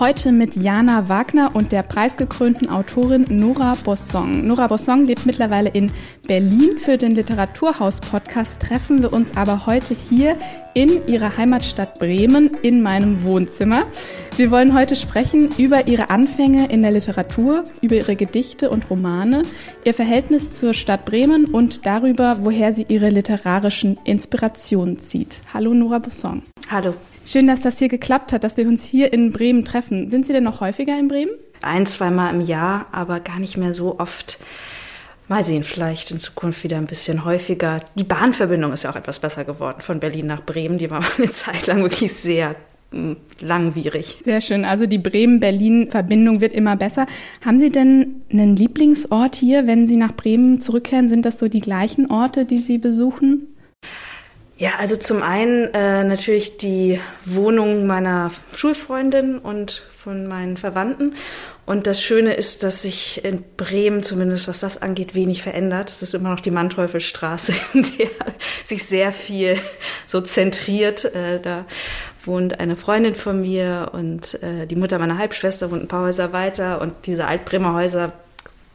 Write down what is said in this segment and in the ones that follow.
Heute mit Jana Wagner und der preisgekrönten Autorin Nora Bossong. Nora Bossong lebt mittlerweile in Berlin. Für den Literaturhaus-Podcast treffen wir uns aber heute hier in ihrer Heimatstadt Bremen in meinem Wohnzimmer. Wir wollen heute sprechen über ihre Anfänge in der Literatur, über ihre Gedichte und Romane, ihr Verhältnis zur Stadt Bremen und darüber, woher sie ihre literarischen Inspirationen zieht. Hallo Nora Bossong. Hallo. Schön, dass das hier geklappt hat, dass wir uns hier in Bremen treffen. Sind Sie denn noch häufiger in Bremen? Ein, zweimal im Jahr, aber gar nicht mehr so oft. Mal sehen, vielleicht in Zukunft wieder ein bisschen häufiger. Die Bahnverbindung ist ja auch etwas besser geworden von Berlin nach Bremen. Die war eine Zeit lang wirklich sehr hm, langwierig. Sehr schön. Also die Bremen-Berlin-Verbindung wird immer besser. Haben Sie denn einen Lieblingsort hier, wenn Sie nach Bremen zurückkehren? Sind das so die gleichen Orte, die Sie besuchen? Ja, also zum einen äh, natürlich die Wohnung meiner Schulfreundin und von meinen Verwandten. Und das Schöne ist, dass sich in Bremen, zumindest was das angeht, wenig verändert. Es ist immer noch die Manteuffelstraße, in der sich sehr viel so zentriert. Äh, da wohnt eine Freundin von mir und äh, die Mutter meiner Halbschwester wohnt ein paar Häuser weiter. Und diese Altbremer Häuser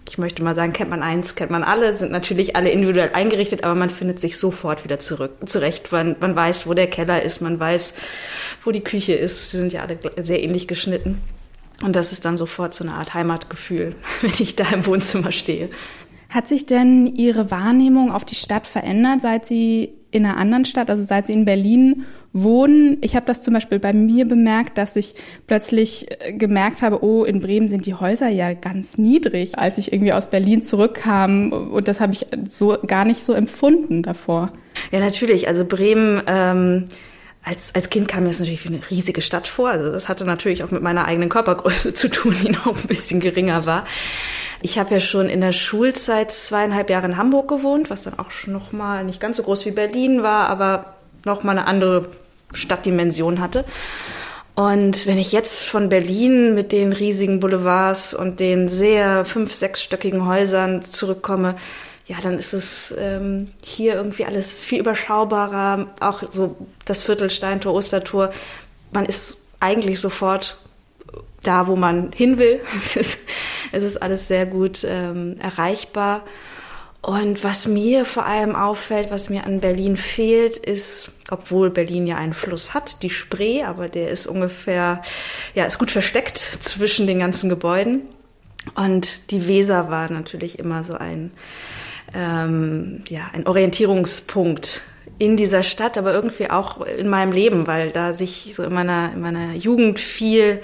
ich möchte mal sagen, kennt man eins, kennt man alle, sind natürlich alle individuell eingerichtet, aber man findet sich sofort wieder zurück, zurecht. Man, man weiß, wo der Keller ist, man weiß, wo die Küche ist. Sie sind ja alle sehr ähnlich geschnitten. Und das ist dann sofort so eine Art Heimatgefühl, wenn ich da im Wohnzimmer stehe. Hat sich denn Ihre Wahrnehmung auf die Stadt verändert, seit Sie in einer anderen Stadt, also seit Sie in Berlin wohnen? Ich habe das zum Beispiel bei mir bemerkt, dass ich plötzlich äh, gemerkt habe, oh, in Bremen sind die Häuser ja ganz niedrig, als ich irgendwie aus Berlin zurückkam. Und das habe ich so gar nicht so empfunden davor. Ja, natürlich. Also Bremen. Ähm als, als Kind kam mir das natürlich wie eine riesige Stadt vor. Also das hatte natürlich auch mit meiner eigenen Körpergröße zu tun, die noch ein bisschen geringer war. Ich habe ja schon in der Schulzeit zweieinhalb Jahre in Hamburg gewohnt, was dann auch noch mal nicht ganz so groß wie Berlin war, aber noch mal eine andere Stadtdimension hatte. Und wenn ich jetzt von Berlin mit den riesigen Boulevards und den sehr fünf-, sechsstöckigen Häusern zurückkomme, ja, dann ist es ähm, hier irgendwie alles viel überschaubarer. Auch so das Viertel Steintor, Ostertor. Man ist eigentlich sofort da, wo man hin will. Es ist, es ist alles sehr gut ähm, erreichbar. Und was mir vor allem auffällt, was mir an Berlin fehlt, ist, obwohl Berlin ja einen Fluss hat, die Spree, aber der ist ungefähr, ja, ist gut versteckt zwischen den ganzen Gebäuden. Und die Weser war natürlich immer so ein, ähm, ja, ein Orientierungspunkt in dieser Stadt, aber irgendwie auch in meinem Leben, weil da sich so in meiner, in meiner Jugend viel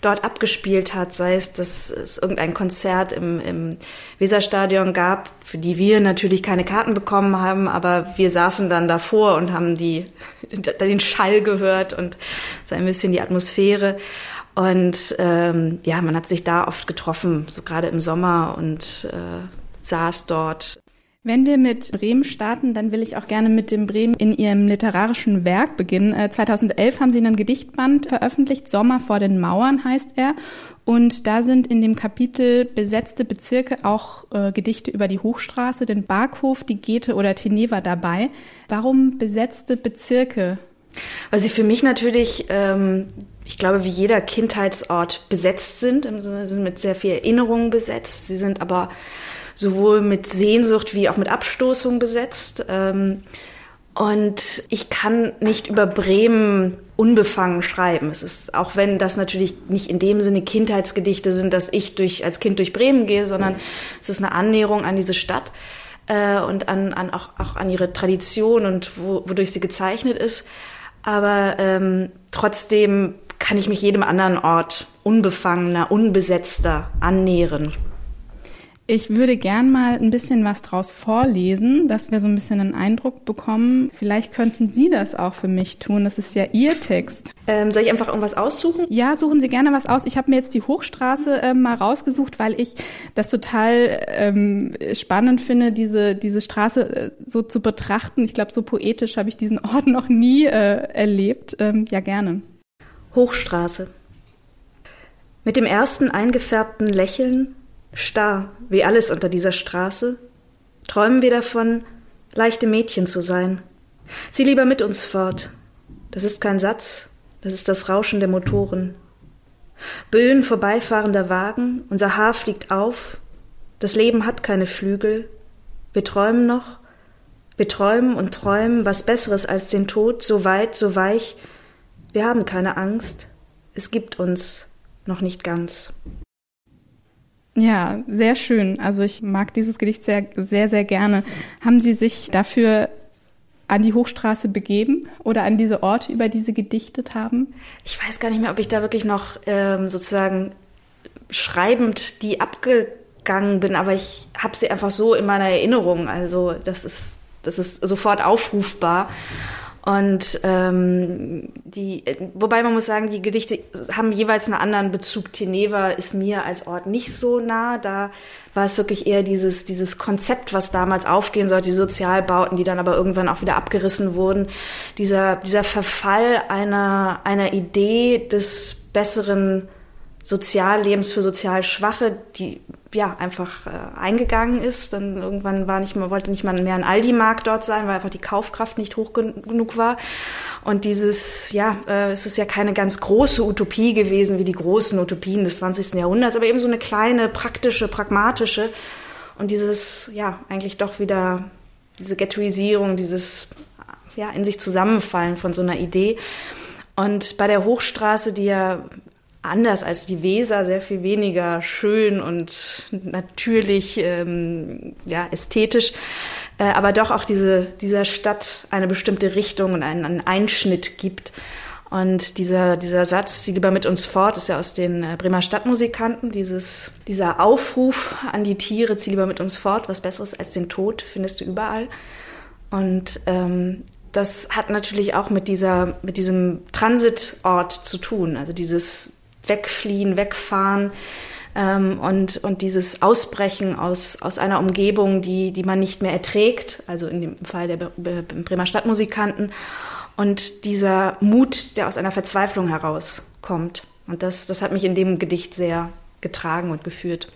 dort abgespielt hat, sei es, dass es irgendein Konzert im, im Weserstadion gab, für die wir natürlich keine Karten bekommen haben, aber wir saßen dann davor und haben die, den Schall gehört und so ein bisschen die Atmosphäre. Und ähm, ja, man hat sich da oft getroffen, so gerade im Sommer und äh, saß dort wenn wir mit Bremen starten, dann will ich auch gerne mit dem Bremen in Ihrem literarischen Werk beginnen. 2011 äh, haben Sie einen Gedichtband veröffentlicht, Sommer vor den Mauern heißt er. Und da sind in dem Kapitel besetzte Bezirke auch äh, Gedichte über die Hochstraße, den Barkhof, die Gete oder Teneva dabei. Warum besetzte Bezirke? Weil sie für mich natürlich, ähm, ich glaube, wie jeder Kindheitsort besetzt sind, Sinne sind mit sehr viel Erinnerungen besetzt. Sie sind aber sowohl mit Sehnsucht wie auch mit Abstoßung besetzt. Ähm, und ich kann nicht über Bremen unbefangen schreiben. Es ist, auch wenn das natürlich nicht in dem Sinne Kindheitsgedichte sind, dass ich durch, als Kind durch Bremen gehe, sondern es ist eine Annäherung an diese Stadt äh, und an, an auch, auch an ihre Tradition und wo, wodurch sie gezeichnet ist. Aber ähm, trotzdem kann ich mich jedem anderen Ort unbefangener, unbesetzter annähern. Ich würde gern mal ein bisschen was draus vorlesen, dass wir so ein bisschen einen Eindruck bekommen. Vielleicht könnten Sie das auch für mich tun. Das ist ja Ihr Text. Ähm, soll ich einfach irgendwas aussuchen? Ja, suchen Sie gerne was aus. Ich habe mir jetzt die Hochstraße äh, mal rausgesucht, weil ich das total ähm, spannend finde, diese, diese Straße äh, so zu betrachten. Ich glaube, so poetisch habe ich diesen Ort noch nie äh, erlebt. Ähm, ja, gerne. Hochstraße. Mit dem ersten eingefärbten Lächeln Starr, wie alles unter dieser Straße, träumen wir davon, leichte Mädchen zu sein. Zieh lieber mit uns fort. Das ist kein Satz, das ist das Rauschen der Motoren. Böen vorbeifahrender Wagen, unser Haar fliegt auf, das Leben hat keine Flügel, wir träumen noch, wir träumen und träumen was Besseres als den Tod, so weit, so weich, wir haben keine Angst, es gibt uns noch nicht ganz. Ja, sehr schön. Also ich mag dieses Gedicht sehr, sehr, sehr gerne. Haben Sie sich dafür an die Hochstraße begeben oder an diese Orte, über die Sie gedichtet haben? Ich weiß gar nicht mehr, ob ich da wirklich noch ähm, sozusagen schreibend die abgegangen bin, aber ich habe sie einfach so in meiner Erinnerung. Also das ist, das ist sofort aufrufbar. Und ähm, die, wobei man muss sagen, die Gedichte haben jeweils einen anderen Bezug. Teneva ist mir als Ort nicht so nah. Da war es wirklich eher dieses, dieses Konzept, was damals aufgehen sollte, die Sozialbauten, die dann aber irgendwann auch wieder abgerissen wurden. Dieser, dieser Verfall einer, einer Idee des besseren Soziallebens für sozial Schwache, die ja einfach äh, eingegangen ist. Dann irgendwann war nicht mehr, wollte nicht mal mehr ein Aldi-Markt dort sein, weil einfach die Kaufkraft nicht hoch genug war. Und dieses, ja, äh, es ist ja keine ganz große Utopie gewesen wie die großen Utopien des 20. Jahrhunderts, aber eben so eine kleine, praktische, pragmatische. Und dieses, ja, eigentlich doch wieder diese Ghettoisierung, dieses, ja, in sich zusammenfallen von so einer Idee. Und bei der Hochstraße, die ja anders als die Weser, sehr viel weniger schön und natürlich, ähm, ja, ästhetisch, äh, aber doch auch diese, dieser Stadt eine bestimmte Richtung und einen, einen Einschnitt gibt. Und dieser, dieser Satz, zieh lieber mit uns fort, ist ja aus den äh, Bremer Stadtmusikanten. Dieses, dieser Aufruf an die Tiere, zieh lieber mit uns fort, was Besseres als den Tod findest du überall. Und ähm, das hat natürlich auch mit dieser, mit diesem Transitort zu tun. Also dieses wegfliehen, wegfahren ähm, und, und dieses Ausbrechen aus, aus einer Umgebung, die, die man nicht mehr erträgt, also in dem Fall der Bremer Stadtmusikanten, und dieser Mut, der aus einer Verzweiflung herauskommt. Und das, das hat mich in dem Gedicht sehr getragen und geführt.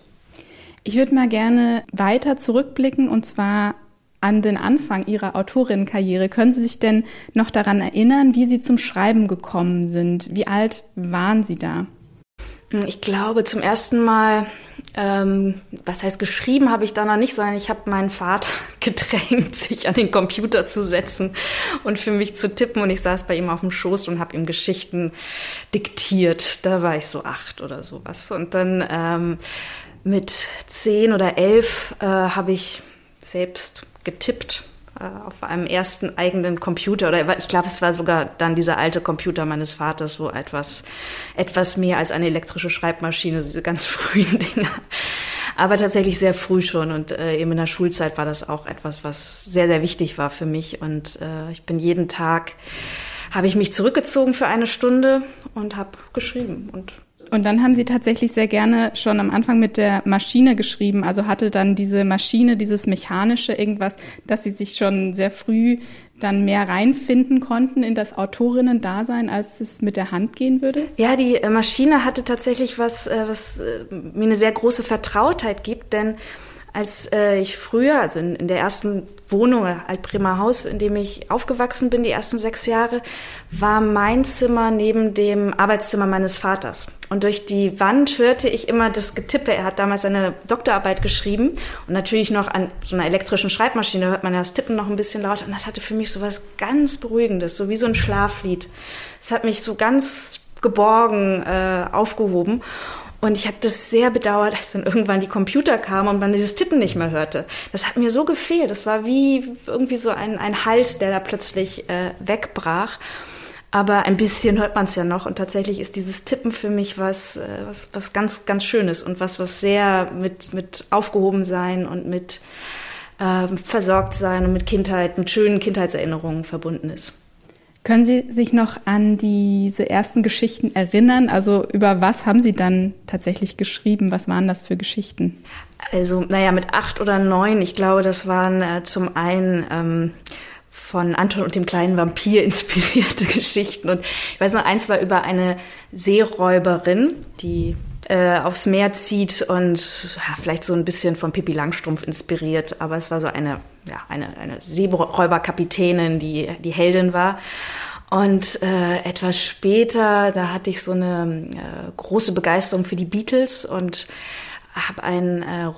Ich würde mal gerne weiter zurückblicken und zwar an den Anfang Ihrer Autorinnenkarriere. Können Sie sich denn noch daran erinnern, wie Sie zum Schreiben gekommen sind? Wie alt waren Sie da? Hm, ich glaube, zum ersten Mal, ähm, was heißt geschrieben habe ich da noch nicht, sondern ich habe meinen Vater gedrängt, sich an den Computer zu setzen und für mich zu tippen. Und ich saß bei ihm auf dem Schoß und habe ihm Geschichten diktiert. Da war ich so acht oder sowas. Und dann ähm, mit zehn oder elf äh, habe ich selbst getippt auf einem ersten eigenen Computer oder ich glaube, es war sogar dann dieser alte Computer meines Vaters, so etwas, etwas mehr als eine elektrische Schreibmaschine, diese ganz frühen Dinge. Aber tatsächlich sehr früh schon und äh, eben in der Schulzeit war das auch etwas, was sehr, sehr wichtig war für mich und äh, ich bin jeden Tag habe ich mich zurückgezogen für eine Stunde und habe geschrieben und und dann haben Sie tatsächlich sehr gerne schon am Anfang mit der Maschine geschrieben. Also hatte dann diese Maschine, dieses mechanische irgendwas, dass Sie sich schon sehr früh dann mehr reinfinden konnten in das Autorinnen-Dasein, als es mit der Hand gehen würde? Ja, die äh, Maschine hatte tatsächlich was, äh, was äh, mir eine sehr große Vertrautheit gibt, denn als ich früher, also in, in der ersten Wohnung, Altbremer Haus, in dem ich aufgewachsen bin, die ersten sechs Jahre, war mein Zimmer neben dem Arbeitszimmer meines Vaters. Und durch die Wand hörte ich immer das Getippe. Er hat damals seine Doktorarbeit geschrieben und natürlich noch an so einer elektrischen Schreibmaschine hört man das Tippen noch ein bisschen lauter. Und das hatte für mich so was ganz Beruhigendes, so wie so ein Schlaflied. Es hat mich so ganz geborgen äh, aufgehoben. Und ich habe das sehr bedauert, als dann irgendwann die Computer kamen und man dieses Tippen nicht mehr hörte. Das hat mir so gefehlt. Das war wie irgendwie so ein, ein Halt, der da plötzlich äh, wegbrach. Aber ein bisschen hört man es ja noch. Und tatsächlich ist dieses Tippen für mich was, äh, was, was ganz, ganz Schönes und was, was sehr mit, mit aufgehoben sein und mit äh, versorgt sein und mit Kindheit, mit schönen Kindheitserinnerungen verbunden ist. Können Sie sich noch an diese ersten Geschichten erinnern? Also über was haben Sie dann tatsächlich geschrieben? Was waren das für Geschichten? Also, naja, mit acht oder neun, ich glaube, das waren äh, zum einen ähm, von Anton und dem kleinen Vampir inspirierte Geschichten. Und ich weiß noch, eins war über eine Seeräuberin, die äh, aufs Meer zieht und ja, vielleicht so ein bisschen von Pippi Langstrumpf inspiriert. Aber es war so eine, ja, eine, eine Seeräuberkapitänin, die die Heldin war. Und äh, etwas später, da hatte ich so eine äh, große Begeisterung für die Beatles und habe einen äh,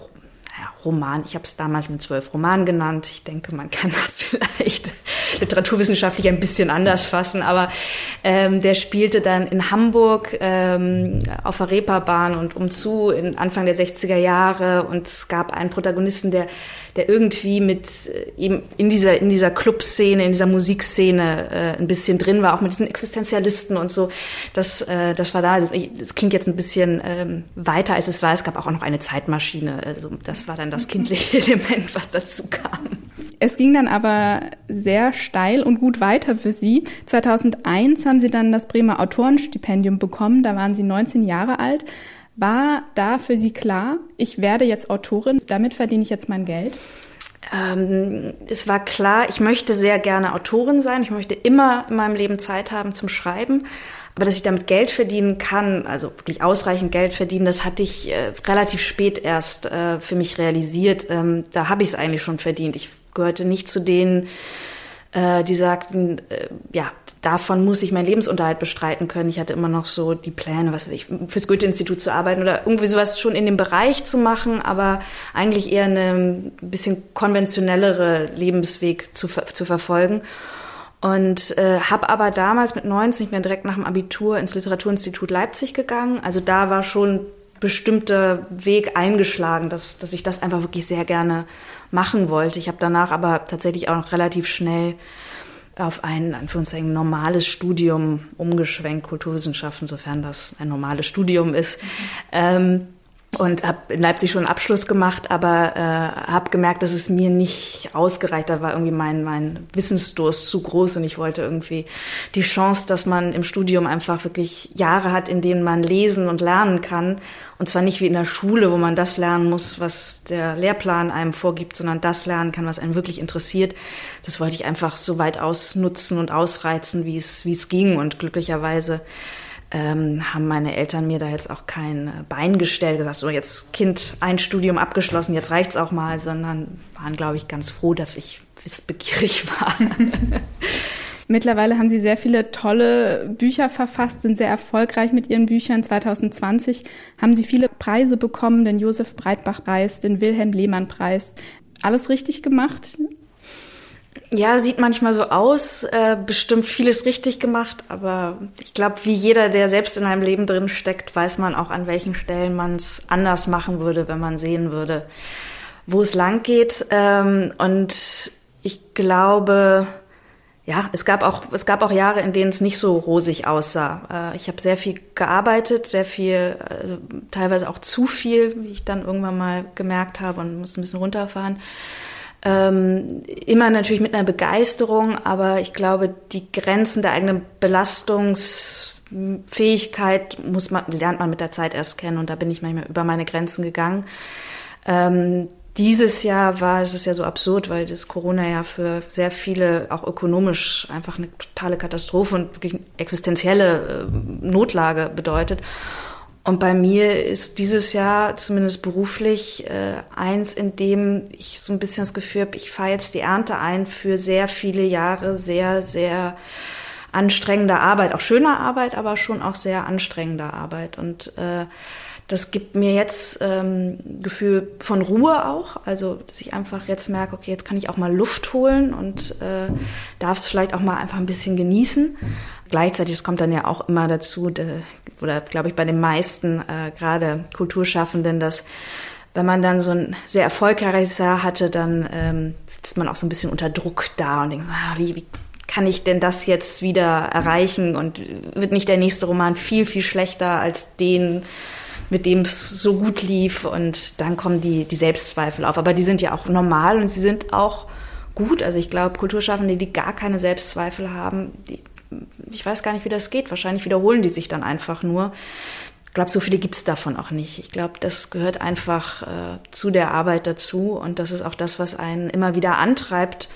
Roman, ich habe es damals mit zwölf Romanen genannt. Ich denke, man kann das vielleicht literaturwissenschaftlich ein bisschen anders fassen, aber ähm, der spielte dann in Hamburg ähm, auf der Reeperbahn und umzu in Anfang der 60er Jahre. Und es gab einen Protagonisten, der der irgendwie mit eben äh, in dieser in dieser Clubszene, in dieser Musikszene äh, ein bisschen drin war, auch mit diesen Existenzialisten und so. Das äh, das war da. Das, das klingt jetzt ein bisschen ähm, weiter als es war. Es gab auch noch eine Zeitmaschine. Also das war dann das kindliche Element, was dazu kam. Es ging dann aber sehr steil und gut weiter für Sie. 2001 haben Sie dann das Bremer Autorenstipendium bekommen. Da waren Sie 19 Jahre alt. War da für Sie klar, ich werde jetzt Autorin, damit verdiene ich jetzt mein Geld? Ähm, es war klar, ich möchte sehr gerne Autorin sein. Ich möchte immer in meinem Leben Zeit haben zum Schreiben. Aber dass ich damit Geld verdienen kann, also wirklich ausreichend Geld verdienen, das hatte ich äh, relativ spät erst äh, für mich realisiert. Ähm, da habe ich es eigentlich schon verdient. Ich gehörte nicht zu denen, äh, die sagten, äh, ja, davon muss ich meinen Lebensunterhalt bestreiten können. Ich hatte immer noch so die Pläne, was weiß ich, fürs Goethe-Institut zu arbeiten oder irgendwie sowas schon in dem Bereich zu machen, aber eigentlich eher eine bisschen konventionellere Lebensweg zu, zu verfolgen. Und äh, habe aber damals mit 19 mir direkt nach dem Abitur ins Literaturinstitut Leipzig gegangen. Also da war schon bestimmter Weg eingeschlagen, dass, dass ich das einfach wirklich sehr gerne machen wollte. Ich habe danach aber tatsächlich auch noch relativ schnell auf ein, Anführungszeichen, normales Studium umgeschwenkt, Kulturwissenschaften, sofern das ein normales Studium ist. Mhm. Ähm, und habe in Leipzig schon einen Abschluss gemacht, aber äh, habe gemerkt, dass es mir nicht ausgereicht. Da war irgendwie mein mein Wissensdurst zu groß und ich wollte irgendwie die Chance, dass man im Studium einfach wirklich Jahre hat, in denen man lesen und lernen kann und zwar nicht wie in der Schule, wo man das lernen muss, was der Lehrplan einem vorgibt, sondern das lernen kann, was einen wirklich interessiert. Das wollte ich einfach so weit ausnutzen und ausreizen, wie es wie es ging und glücklicherweise ähm, haben meine Eltern mir da jetzt auch kein Bein gestellt, gesagt, so jetzt Kind ein Studium abgeschlossen, jetzt reicht's auch mal, sondern waren, glaube ich, ganz froh, dass ich wissbegierig war. Mittlerweile haben Sie sehr viele tolle Bücher verfasst, sind sehr erfolgreich mit Ihren Büchern. 2020 haben Sie viele Preise bekommen, den Josef Breitbach-Preis, den Wilhelm Lehmann-Preis. Alles richtig gemacht? Ja, sieht manchmal so aus, äh, bestimmt vieles richtig gemacht, aber ich glaube, wie jeder, der selbst in einem Leben drin steckt, weiß man auch, an welchen Stellen man es anders machen würde, wenn man sehen würde, wo es lang geht. Ähm, und ich glaube, ja, es gab auch es gab auch Jahre, in denen es nicht so rosig aussah. Äh, ich habe sehr viel gearbeitet, sehr viel, also teilweise auch zu viel, wie ich dann irgendwann mal gemerkt habe und muss ein bisschen runterfahren. Ähm, immer natürlich mit einer Begeisterung, aber ich glaube, die Grenzen der eigenen Belastungsfähigkeit muss man, lernt man mit der Zeit erst kennen und da bin ich manchmal über meine Grenzen gegangen. Ähm, dieses Jahr war es ist ja so absurd, weil das Corona ja für sehr viele auch ökonomisch einfach eine totale Katastrophe und wirklich existenzielle äh, Notlage bedeutet. Und bei mir ist dieses Jahr zumindest beruflich äh, eins, in dem ich so ein bisschen das Gefühl habe, ich fahre jetzt die Ernte ein für sehr viele Jahre sehr, sehr anstrengender Arbeit, auch schöner Arbeit, aber schon auch sehr anstrengender Arbeit. Und äh, das gibt mir jetzt ähm, Gefühl von Ruhe auch, also dass ich einfach jetzt merke, okay, jetzt kann ich auch mal Luft holen und äh, darf es vielleicht auch mal einfach ein bisschen genießen. Gleichzeitig, es kommt dann ja auch immer dazu, de, oder glaube ich bei den meisten, äh, gerade Kulturschaffenden, dass wenn man dann so ein sehr erfolgreiches Jahr hatte, dann ähm, sitzt man auch so ein bisschen unter Druck da und denkt, ah, wie, wie kann ich denn das jetzt wieder erreichen und wird nicht der nächste Roman viel, viel schlechter als den, mit dem es so gut lief und dann kommen die, die Selbstzweifel auf. Aber die sind ja auch normal und sie sind auch gut. Also ich glaube, Kulturschaffende, die gar keine Selbstzweifel haben, die, ich weiß gar nicht, wie das geht. Wahrscheinlich wiederholen die sich dann einfach nur. Ich glaube, so viele gibt es davon auch nicht. Ich glaube, das gehört einfach äh, zu der Arbeit dazu und das ist auch das, was einen immer wieder antreibt,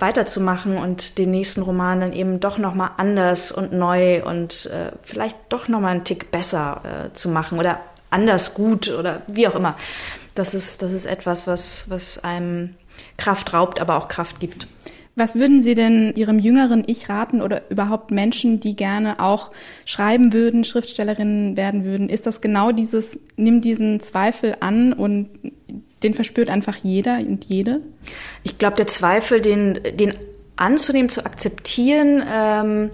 weiterzumachen und den nächsten Roman dann eben doch nochmal anders und neu und äh, vielleicht doch nochmal einen Tick besser äh, zu machen oder anders gut oder wie auch immer. Das ist, das ist etwas, was, was einem Kraft raubt, aber auch Kraft gibt. Was würden Sie denn Ihrem jüngeren Ich raten oder überhaupt Menschen, die gerne auch schreiben würden, Schriftstellerinnen werden würden? Ist das genau dieses, nimm diesen Zweifel an und den verspürt einfach jeder und jede? Ich glaube, der Zweifel, den, den anzunehmen, zu akzeptieren, ähm,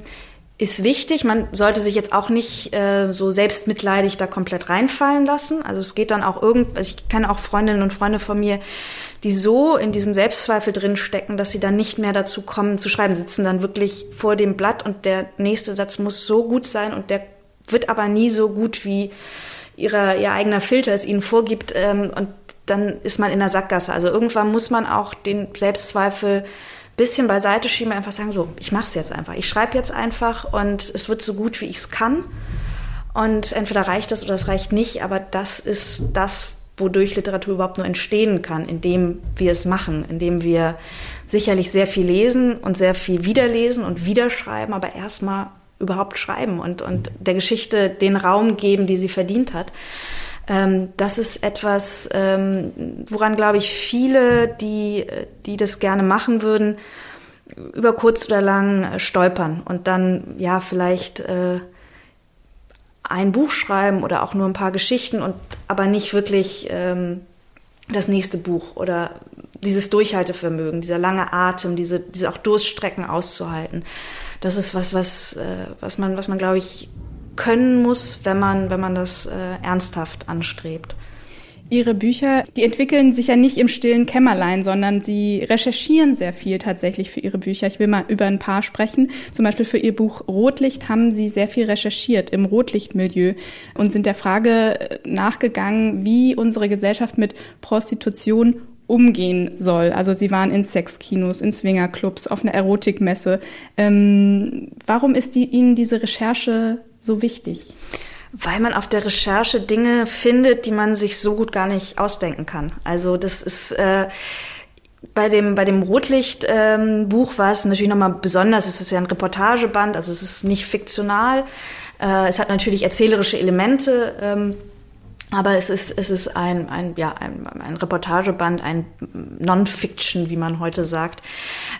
ist wichtig. Man sollte sich jetzt auch nicht äh, so selbstmitleidig da komplett reinfallen lassen. Also es geht dann auch irgend, also ich kenne auch Freundinnen und Freunde von mir, die so in diesem Selbstzweifel drin stecken, dass sie dann nicht mehr dazu kommen zu schreiben, sitzen dann wirklich vor dem Blatt und der nächste Satz muss so gut sein und der wird aber nie so gut wie ihre, ihr eigener Filter es ihnen vorgibt ähm, und dann ist man in der Sackgasse. Also irgendwann muss man auch den Selbstzweifel bisschen beiseite schieben, einfach sagen, so, ich mache es jetzt einfach. Ich schreibe jetzt einfach und es wird so gut, wie ich es kann. Und entweder reicht das oder es reicht nicht, aber das ist das, wodurch Literatur überhaupt nur entstehen kann, indem wir es machen, indem wir sicherlich sehr viel lesen und sehr viel wiederlesen und wiederschreiben, aber erstmal überhaupt schreiben und, und der Geschichte den Raum geben, die sie verdient hat. Ähm, das ist etwas, ähm, woran, glaube ich, viele, die, die das gerne machen würden, über kurz oder lang äh, stolpern und dann ja vielleicht äh, ein Buch schreiben oder auch nur ein paar Geschichten und aber nicht wirklich ähm, das nächste Buch oder dieses Durchhaltevermögen, dieser lange Atem, diese, diese auch Durststrecken auszuhalten. Das ist was, was, äh, was man, was man, glaube ich, können muss, wenn man, wenn man das äh, ernsthaft anstrebt. Ihre Bücher, die entwickeln sich ja nicht im stillen Kämmerlein, sondern Sie recherchieren sehr viel tatsächlich für Ihre Bücher. Ich will mal über ein paar sprechen. Zum Beispiel für Ihr Buch Rotlicht haben Sie sehr viel recherchiert im Rotlichtmilieu und sind der Frage nachgegangen, wie unsere Gesellschaft mit Prostitution umgehen soll. Also sie waren in Sexkinos, in Swingerclubs, auf einer Erotikmesse. Ähm, warum ist die, Ihnen diese Recherche so wichtig? Weil man auf der Recherche Dinge findet, die man sich so gut gar nicht ausdenken kann. Also das ist äh, bei dem bei dem Rotlicht-Buch ähm, war es natürlich nochmal besonders. Es ist ja ein Reportageband, also es ist nicht fiktional. Äh, es hat natürlich erzählerische Elemente. Ähm, aber es ist, es ist ein, ein, ja, ein, ein Reportageband, ein Non-Fiction, wie man heute sagt.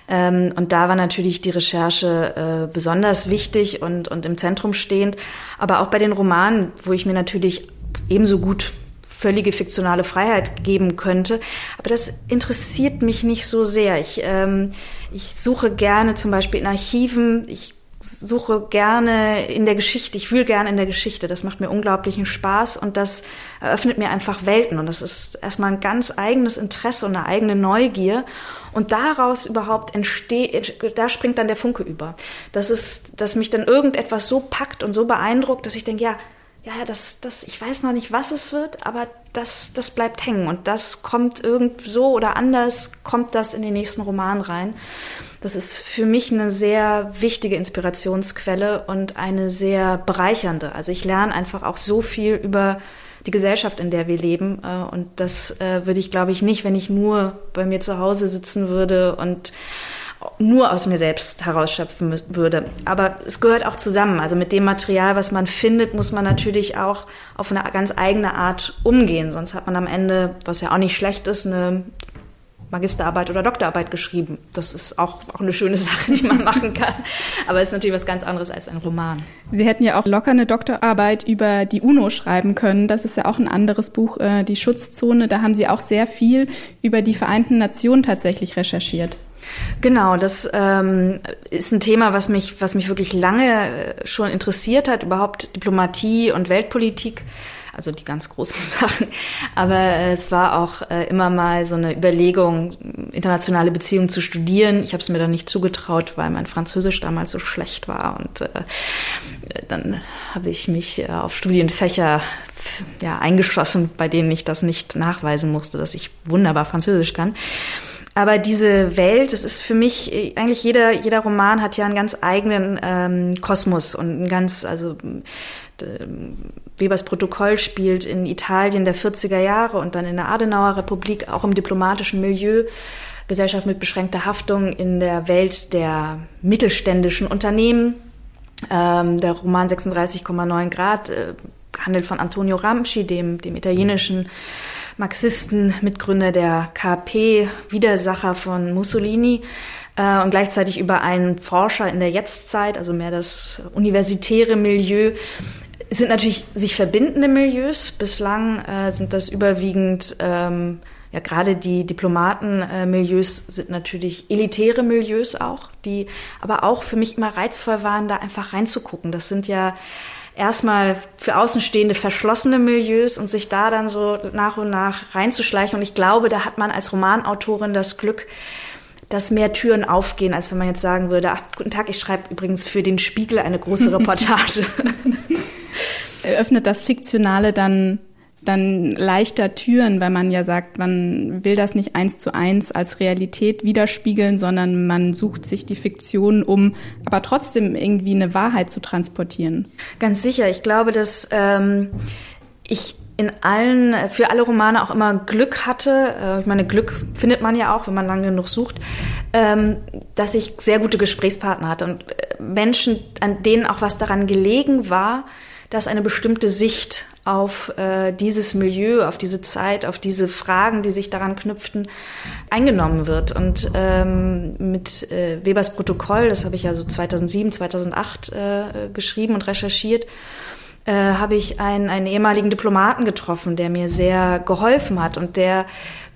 Ähm, und da war natürlich die Recherche äh, besonders wichtig und, und im Zentrum stehend. Aber auch bei den Romanen, wo ich mir natürlich ebenso gut völlige fiktionale Freiheit geben könnte. Aber das interessiert mich nicht so sehr. Ich, ähm, ich suche gerne zum Beispiel in Archiven. Ich suche gerne in der Geschichte, ich wühle gerne in der Geschichte. Das macht mir unglaublichen Spaß und das eröffnet mir einfach Welten. Und das ist erstmal ein ganz eigenes Interesse und eine eigene Neugier. Und daraus überhaupt entsteht, da springt dann der Funke über. Das ist, dass mich dann irgendetwas so packt und so beeindruckt, dass ich denke, ja, ja, das, das, ich weiß noch nicht, was es wird, aber das, das bleibt hängen und das kommt irgend so oder anders, kommt das in den nächsten Roman rein. Das ist für mich eine sehr wichtige Inspirationsquelle und eine sehr bereichernde. Also ich lerne einfach auch so viel über die Gesellschaft, in der wir leben. Äh, und das äh, würde ich, glaube ich, nicht, wenn ich nur bei mir zu Hause sitzen würde und nur aus mir selbst herausschöpfen würde. Aber es gehört auch zusammen. Also mit dem Material, was man findet, muss man natürlich auch auf eine ganz eigene Art umgehen. Sonst hat man am Ende, was ja auch nicht schlecht ist, eine Magisterarbeit oder Doktorarbeit geschrieben. Das ist auch, auch eine schöne Sache, die man machen kann. Aber es ist natürlich was ganz anderes als ein Roman. Sie hätten ja auch locker eine Doktorarbeit über die UNO schreiben können. Das ist ja auch ein anderes Buch, äh, die Schutzzone. Da haben Sie auch sehr viel über die Vereinten Nationen tatsächlich recherchiert. Genau, das ähm, ist ein Thema, was mich, was mich wirklich lange äh, schon interessiert hat, überhaupt Diplomatie und Weltpolitik also die ganz großen Sachen. Aber äh, es war auch äh, immer mal so eine Überlegung, internationale Beziehungen zu studieren. Ich habe es mir dann nicht zugetraut, weil mein Französisch damals so schlecht war. Und äh, dann habe ich mich äh, auf Studienfächer ja, eingeschossen, bei denen ich das nicht nachweisen musste, dass ich wunderbar Französisch kann. Aber diese Welt, es ist für mich, eigentlich jeder, jeder Roman hat ja einen ganz eigenen ähm, Kosmos und ein ganz, also Webers Protokoll spielt in Italien der 40er Jahre und dann in der Adenauer Republik, auch im diplomatischen Milieu. Gesellschaft mit beschränkter Haftung in der Welt der mittelständischen Unternehmen. Ähm, der Roman 36,9 Grad äh, handelt von Antonio Ramsci, dem, dem italienischen Marxisten, Mitgründer der KP, Widersacher von Mussolini äh, und gleichzeitig über einen Forscher in der Jetztzeit, also mehr das universitäre Milieu. Es sind natürlich sich verbindende Milieus. Bislang äh, sind das überwiegend ähm, ja, gerade die Diplomatenmilieus sind natürlich elitäre Milieus auch, die aber auch für mich immer reizvoll waren, da einfach reinzugucken. Das sind ja erstmal für Außenstehende verschlossene Milieus und sich da dann so nach und nach reinzuschleichen. Und ich glaube, da hat man als Romanautorin das Glück, dass mehr Türen aufgehen, als wenn man jetzt sagen würde, ach, guten Tag, ich schreibe übrigens für den Spiegel eine große Reportage. Eröffnet das Fiktionale dann dann leichter Türen, weil man ja sagt, man will das nicht eins zu eins als Realität widerspiegeln, sondern man sucht sich die Fiktion, um aber trotzdem irgendwie eine Wahrheit zu transportieren. Ganz sicher. Ich glaube, dass ähm, ich in allen, für alle Romane auch immer Glück hatte. Äh, ich meine, Glück findet man ja auch, wenn man lange genug sucht, ähm, dass ich sehr gute Gesprächspartner hatte und äh, Menschen, an denen auch was daran gelegen war, dass eine bestimmte Sicht auf äh, dieses Milieu, auf diese Zeit, auf diese Fragen, die sich daran knüpften, eingenommen wird. Und ähm, mit äh, Webers Protokoll, das habe ich ja so 2007, 2008 äh, geschrieben und recherchiert, äh, habe ich einen, einen ehemaligen Diplomaten getroffen, der mir sehr geholfen hat und der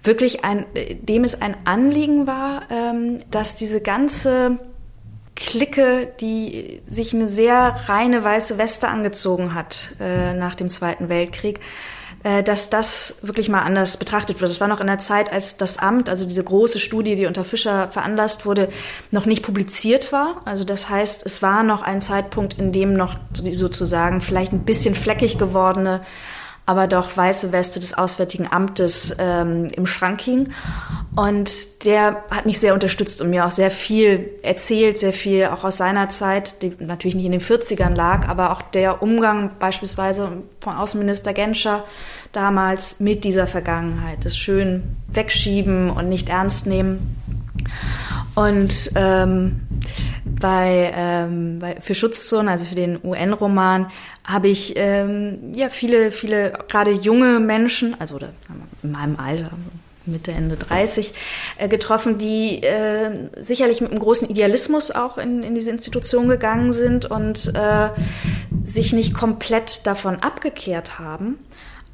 wirklich ein, dem es ein Anliegen war, ähm, dass diese ganze Clique, die sich eine sehr reine weiße Weste angezogen hat äh, nach dem Zweiten Weltkrieg, äh, dass das wirklich mal anders betrachtet wird. Das war noch in der Zeit, als das Amt, also diese große Studie, die unter Fischer veranlasst wurde, noch nicht publiziert war. Also das heißt, es war noch ein Zeitpunkt, in dem noch sozusagen vielleicht ein bisschen fleckig gewordene aber doch weiße Weste des Auswärtigen Amtes ähm, im Schrank hing. Und der hat mich sehr unterstützt und mir auch sehr viel erzählt, sehr viel auch aus seiner Zeit, die natürlich nicht in den 40ern lag, aber auch der Umgang beispielsweise von Außenminister Genscher damals mit dieser Vergangenheit, das schön wegschieben und nicht ernst nehmen. Und ähm, bei, ähm, bei für Schutzzonen, also für den UN-Roman, habe ich ähm, ja viele, viele gerade junge Menschen, also oder in meinem Alter, Mitte, Ende 30, äh, getroffen, die äh, sicherlich mit einem großen Idealismus auch in, in diese Institution gegangen sind und äh, sich nicht komplett davon abgekehrt haben,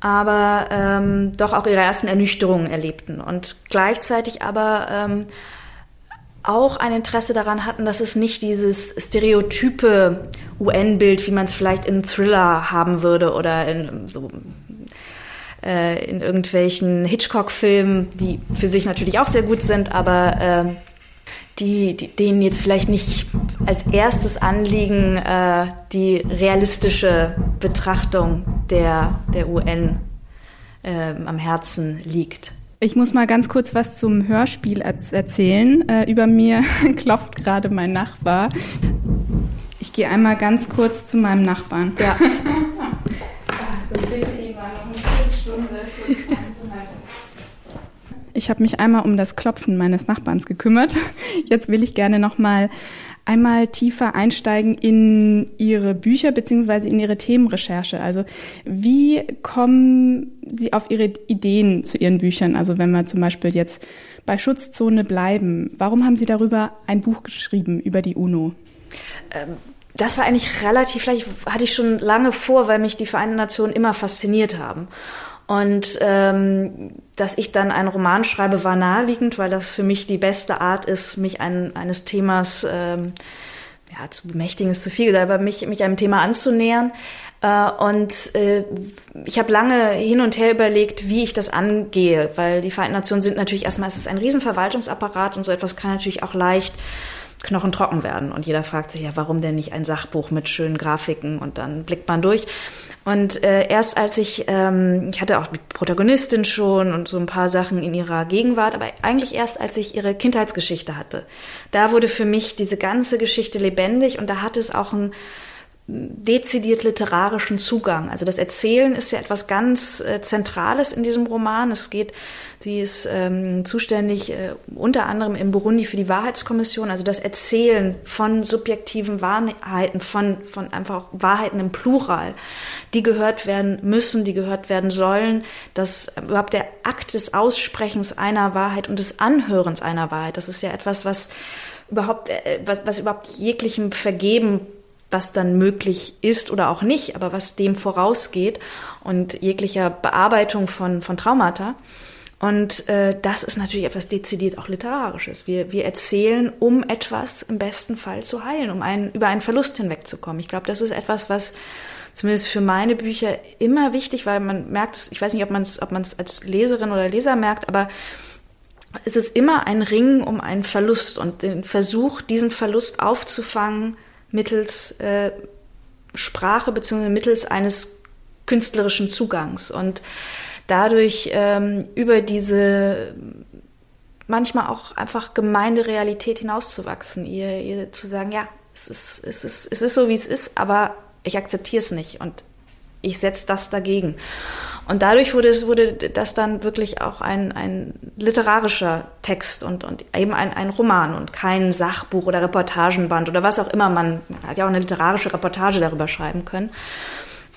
aber ähm, doch auch ihre ersten Ernüchterungen erlebten und gleichzeitig aber ähm, auch ein Interesse daran hatten, dass es nicht dieses stereotype UN-Bild, wie man es vielleicht in Thriller haben würde oder in so äh, in irgendwelchen Hitchcock-Filmen, die für sich natürlich auch sehr gut sind, aber äh, die, die denen jetzt vielleicht nicht als erstes Anliegen äh, die realistische Betrachtung der, der UN äh, am Herzen liegt. Ich muss mal ganz kurz was zum Hörspiel erzählen. Äh, über mir klopft gerade mein Nachbar. Ich gehe einmal ganz kurz zu meinem Nachbarn. Ja. Ich habe mich einmal um das Klopfen meines Nachbarns gekümmert. Jetzt will ich gerne noch mal einmal tiefer einsteigen in Ihre Bücher beziehungsweise in Ihre Themenrecherche. Also wie kommen Sie auf Ihre Ideen zu Ihren Büchern? Also wenn wir zum Beispiel jetzt bei Schutzzone bleiben, warum haben Sie darüber ein Buch geschrieben über die UNO? Ähm das war eigentlich relativ, vielleicht hatte ich schon lange vor, weil mich die Vereinten Nationen immer fasziniert haben. Und ähm, dass ich dann einen Roman schreibe, war naheliegend, weil das für mich die beste Art ist, mich ein, eines Themas ähm, ja, zu bemächtigen, ist zu viel aber mich, mich einem Thema anzunähern. Äh, und äh, ich habe lange hin und her überlegt, wie ich das angehe, weil die Vereinten Nationen sind natürlich erstmal, es ist ein Riesenverwaltungsapparat und so etwas kann natürlich auch leicht knochentrocken werden. Und jeder fragt sich ja, warum denn nicht ein Sachbuch mit schönen Grafiken und dann blickt man durch. Und äh, erst als ich, ähm, ich hatte auch die Protagonistin schon und so ein paar Sachen in ihrer Gegenwart, aber eigentlich erst als ich ihre Kindheitsgeschichte hatte. Da wurde für mich diese ganze Geschichte lebendig und da hatte es auch ein dezidiert literarischen Zugang. Also das Erzählen ist ja etwas ganz äh, Zentrales in diesem Roman. Es geht, sie ist ähm, zuständig äh, unter anderem in Burundi für die Wahrheitskommission, also das Erzählen von subjektiven Wahrheiten, von, von einfach Wahrheiten im Plural, die gehört werden müssen, die gehört werden sollen, dass überhaupt der Akt des Aussprechens einer Wahrheit und des Anhörens einer Wahrheit, das ist ja etwas, was überhaupt, äh, was, was überhaupt jeglichem Vergeben was dann möglich ist oder auch nicht, aber was dem vorausgeht und jeglicher Bearbeitung von, von Traumata. Und äh, das ist natürlich etwas dezidiert auch Literarisches. Wir, wir erzählen, um etwas im besten Fall zu heilen, um einen, über einen Verlust hinwegzukommen. Ich glaube, das ist etwas, was zumindest für meine Bücher immer wichtig, weil man merkt es, ich weiß nicht, ob man es ob man's als Leserin oder Leser merkt, aber es ist immer ein Ring um einen Verlust und den Versuch, diesen Verlust aufzufangen, mittels äh, Sprache beziehungsweise mittels eines künstlerischen Zugangs. Und dadurch ähm, über diese manchmal auch einfach gemeine Realität hinauszuwachsen, ihr, ihr zu sagen, ja, es ist, es ist, es ist so, wie es ist, aber ich akzeptiere es nicht. Und ich setze das dagegen. Und dadurch wurde, es, wurde das dann wirklich auch ein, ein literarischer Text und, und eben ein, ein Roman und kein Sachbuch oder Reportagenband oder was auch immer. Man, man hat ja auch eine literarische Reportage darüber schreiben können.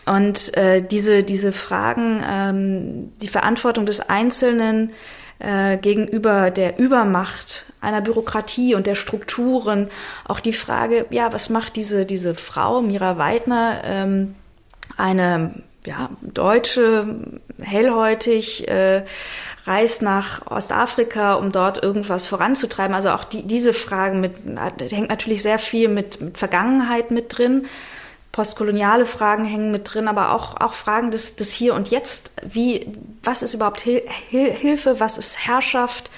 Und äh, diese, diese Fragen, ähm, die Verantwortung des Einzelnen äh, gegenüber der Übermacht einer Bürokratie und der Strukturen, auch die Frage, ja, was macht diese, diese Frau, Mira Weidner, ähm, eine ja, Deutsche, hellhäutig, äh, reist nach Ostafrika, um dort irgendwas voranzutreiben. Also auch die, diese Fragen mit, hängt natürlich sehr viel mit, mit Vergangenheit mit drin. Postkoloniale Fragen hängen mit drin, aber auch, auch Fragen des, des Hier und Jetzt. Wie, was ist überhaupt Hil Hil Hilfe? Was ist Herrschaft?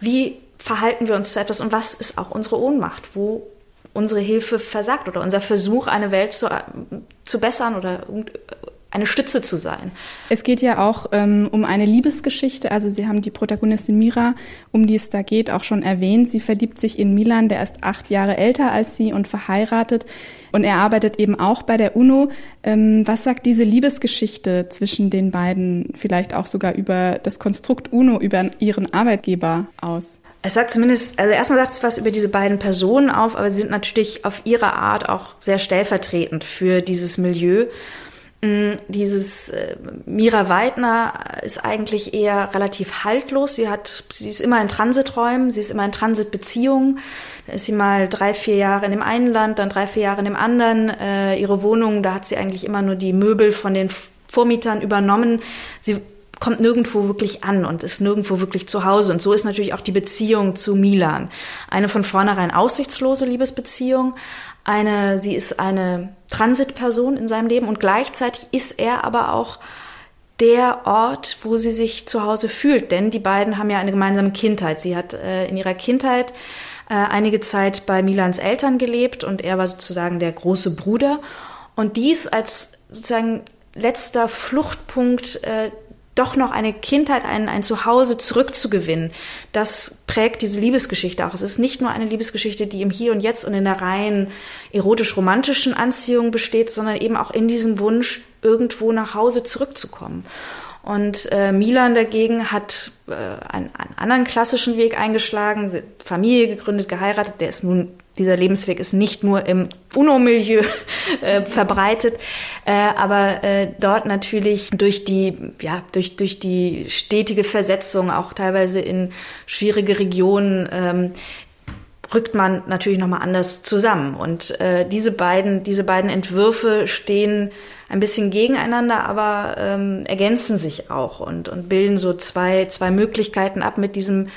Wie verhalten wir uns zu etwas? Und was ist auch unsere Ohnmacht? Wo unsere Hilfe versagt oder unser Versuch, eine Welt zu, zu bessern oder eine Stütze zu sein. Es geht ja auch ähm, um eine Liebesgeschichte. Also Sie haben die Protagonistin Mira, um die es da geht, auch schon erwähnt. Sie verliebt sich in Milan, der ist acht Jahre älter als sie und verheiratet. Und er arbeitet eben auch bei der UNO. Ähm, was sagt diese Liebesgeschichte zwischen den beiden, vielleicht auch sogar über das Konstrukt UNO, über ihren Arbeitgeber aus? Es sagt zumindest, also erstmal sagt es was über diese beiden Personen auf, aber sie sind natürlich auf ihre Art auch sehr stellvertretend für dieses Milieu. Mm, dieses äh, Mira Weidner ist eigentlich eher relativ haltlos. Sie hat, sie ist immer in Transiträumen, sie ist immer in Transitbeziehungen. Da ist sie mal drei, vier Jahre in dem einen Land, dann drei, vier Jahre in dem anderen. Äh, ihre Wohnung, da hat sie eigentlich immer nur die Möbel von den Vormietern übernommen. Sie kommt nirgendwo wirklich an und ist nirgendwo wirklich zu Hause. Und so ist natürlich auch die Beziehung zu Milan. Eine von vornherein aussichtslose Liebesbeziehung, eine, sie ist eine Transitperson in seinem Leben und gleichzeitig ist er aber auch der Ort, wo sie sich zu Hause fühlt, denn die beiden haben ja eine gemeinsame Kindheit. Sie hat äh, in ihrer Kindheit äh, einige Zeit bei Milans Eltern gelebt und er war sozusagen der große Bruder. Und dies als sozusagen letzter Fluchtpunkt äh, doch noch eine Kindheit, ein, ein Zuhause zurückzugewinnen, das prägt diese Liebesgeschichte auch. Es ist nicht nur eine Liebesgeschichte, die im Hier und Jetzt und in der rein erotisch-romantischen Anziehung besteht, sondern eben auch in diesem Wunsch, irgendwo nach Hause zurückzukommen. Und äh, Milan dagegen hat äh, einen, einen anderen klassischen Weg eingeschlagen, Familie gegründet, geheiratet. Der ist nun dieser Lebensweg ist nicht nur im UNO-Milieu äh, verbreitet, äh, aber äh, dort natürlich durch die, ja, durch, durch die stetige Versetzung, auch teilweise in schwierige Regionen, ähm, rückt man natürlich nochmal anders zusammen. Und äh, diese beiden, diese beiden Entwürfe stehen ein bisschen gegeneinander, aber ähm, ergänzen sich auch und, und bilden so zwei, zwei Möglichkeiten ab, mit diesem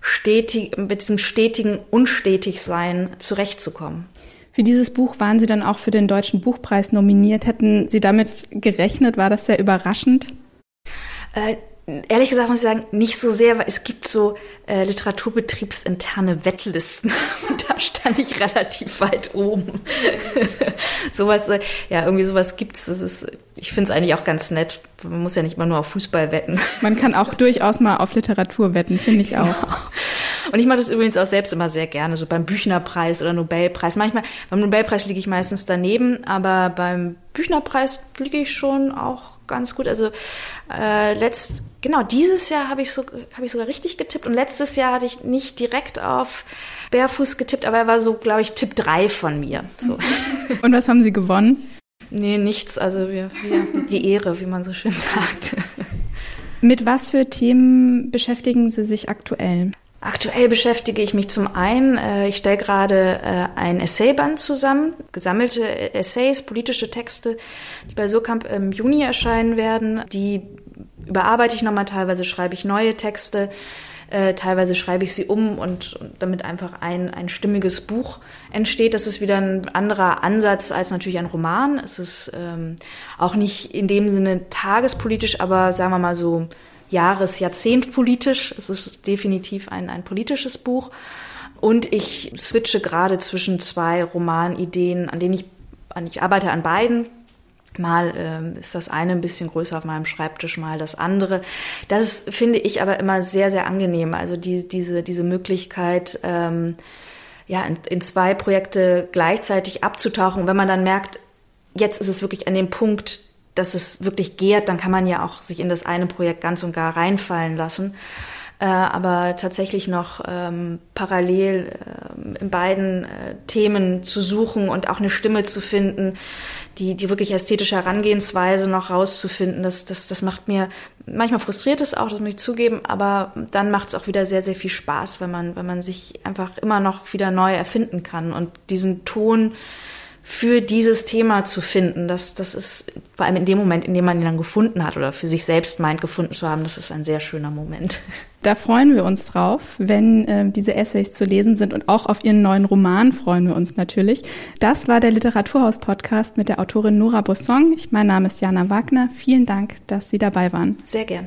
stetig, mit diesem stetigen Unstetigsein zurechtzukommen. Für dieses Buch waren Sie dann auch für den Deutschen Buchpreis nominiert. Hätten Sie damit gerechnet? War das sehr überraschend? Äh, ehrlich gesagt muss ich sagen, nicht so sehr, weil es gibt so äh, literaturbetriebsinterne Wettlisten. Und da stand ich relativ weit oben. sowas, äh, ja, irgendwie sowas gibt's. Das ist, ich finde es eigentlich auch ganz nett. Man muss ja nicht mal nur auf Fußball wetten. Man kann auch durchaus mal auf Literatur wetten, finde ich auch. Genau. Und ich mache das übrigens auch selbst immer sehr gerne, so beim Büchnerpreis oder Nobelpreis. Manchmal, beim Nobelpreis liege ich meistens daneben, aber beim Büchnerpreis liege ich schon auch ganz gut. Also äh, letzt, genau, dieses Jahr habe ich, so, hab ich sogar richtig getippt und letztes Jahr hatte ich nicht direkt auf Bärfuß getippt, aber er war so, glaube ich, Tipp 3 von mir. So. Und was haben Sie gewonnen? Nee, nichts. Also wir, wir, die Ehre, wie man so schön sagt. Mit was für Themen beschäftigen Sie sich aktuell? Aktuell beschäftige ich mich zum einen, äh, ich stelle gerade äh, ein Essayband zusammen, gesammelte Essays, politische Texte, die bei Surkamp im Juni erscheinen werden. Die überarbeite ich nochmal, teilweise schreibe ich neue Texte. Äh, teilweise schreibe ich sie um und, und, damit einfach ein, ein stimmiges Buch entsteht. Das ist wieder ein anderer Ansatz als natürlich ein Roman. Es ist ähm, auch nicht in dem Sinne tagespolitisch, aber sagen wir mal so Jahres-, Jahrzehntpolitisch. Es ist definitiv ein, ein politisches Buch. Und ich switche gerade zwischen zwei Romanideen, an denen ich, an, ich arbeite an beiden Mal ähm, ist das eine ein bisschen größer auf meinem Schreibtisch, mal das andere. Das finde ich aber immer sehr, sehr angenehm. Also die, diese, diese Möglichkeit, ähm, ja, in, in zwei Projekte gleichzeitig abzutauchen. wenn man dann merkt, jetzt ist es wirklich an dem Punkt, dass es wirklich gärt, dann kann man ja auch sich in das eine Projekt ganz und gar reinfallen lassen. Äh, aber tatsächlich noch ähm, parallel äh, in beiden äh, Themen zu suchen und auch eine Stimme zu finden, die, die wirklich ästhetische Herangehensweise noch rauszufinden, das, das, das macht mir, manchmal frustriert es auch, das muss ich zugeben, aber dann macht es auch wieder sehr, sehr viel Spaß, wenn man, wenn man sich einfach immer noch wieder neu erfinden kann und diesen Ton für dieses Thema zu finden, das, das ist vor allem in dem Moment, in dem man ihn dann gefunden hat oder für sich selbst meint, gefunden zu haben, das ist ein sehr schöner Moment. Da freuen wir uns drauf, wenn äh, diese Essays zu lesen sind und auch auf Ihren neuen Roman freuen wir uns natürlich. Das war der Literaturhaus-Podcast mit der Autorin Nora Bossong. mein Name ist Jana Wagner. Vielen Dank, dass Sie dabei waren. Sehr gern.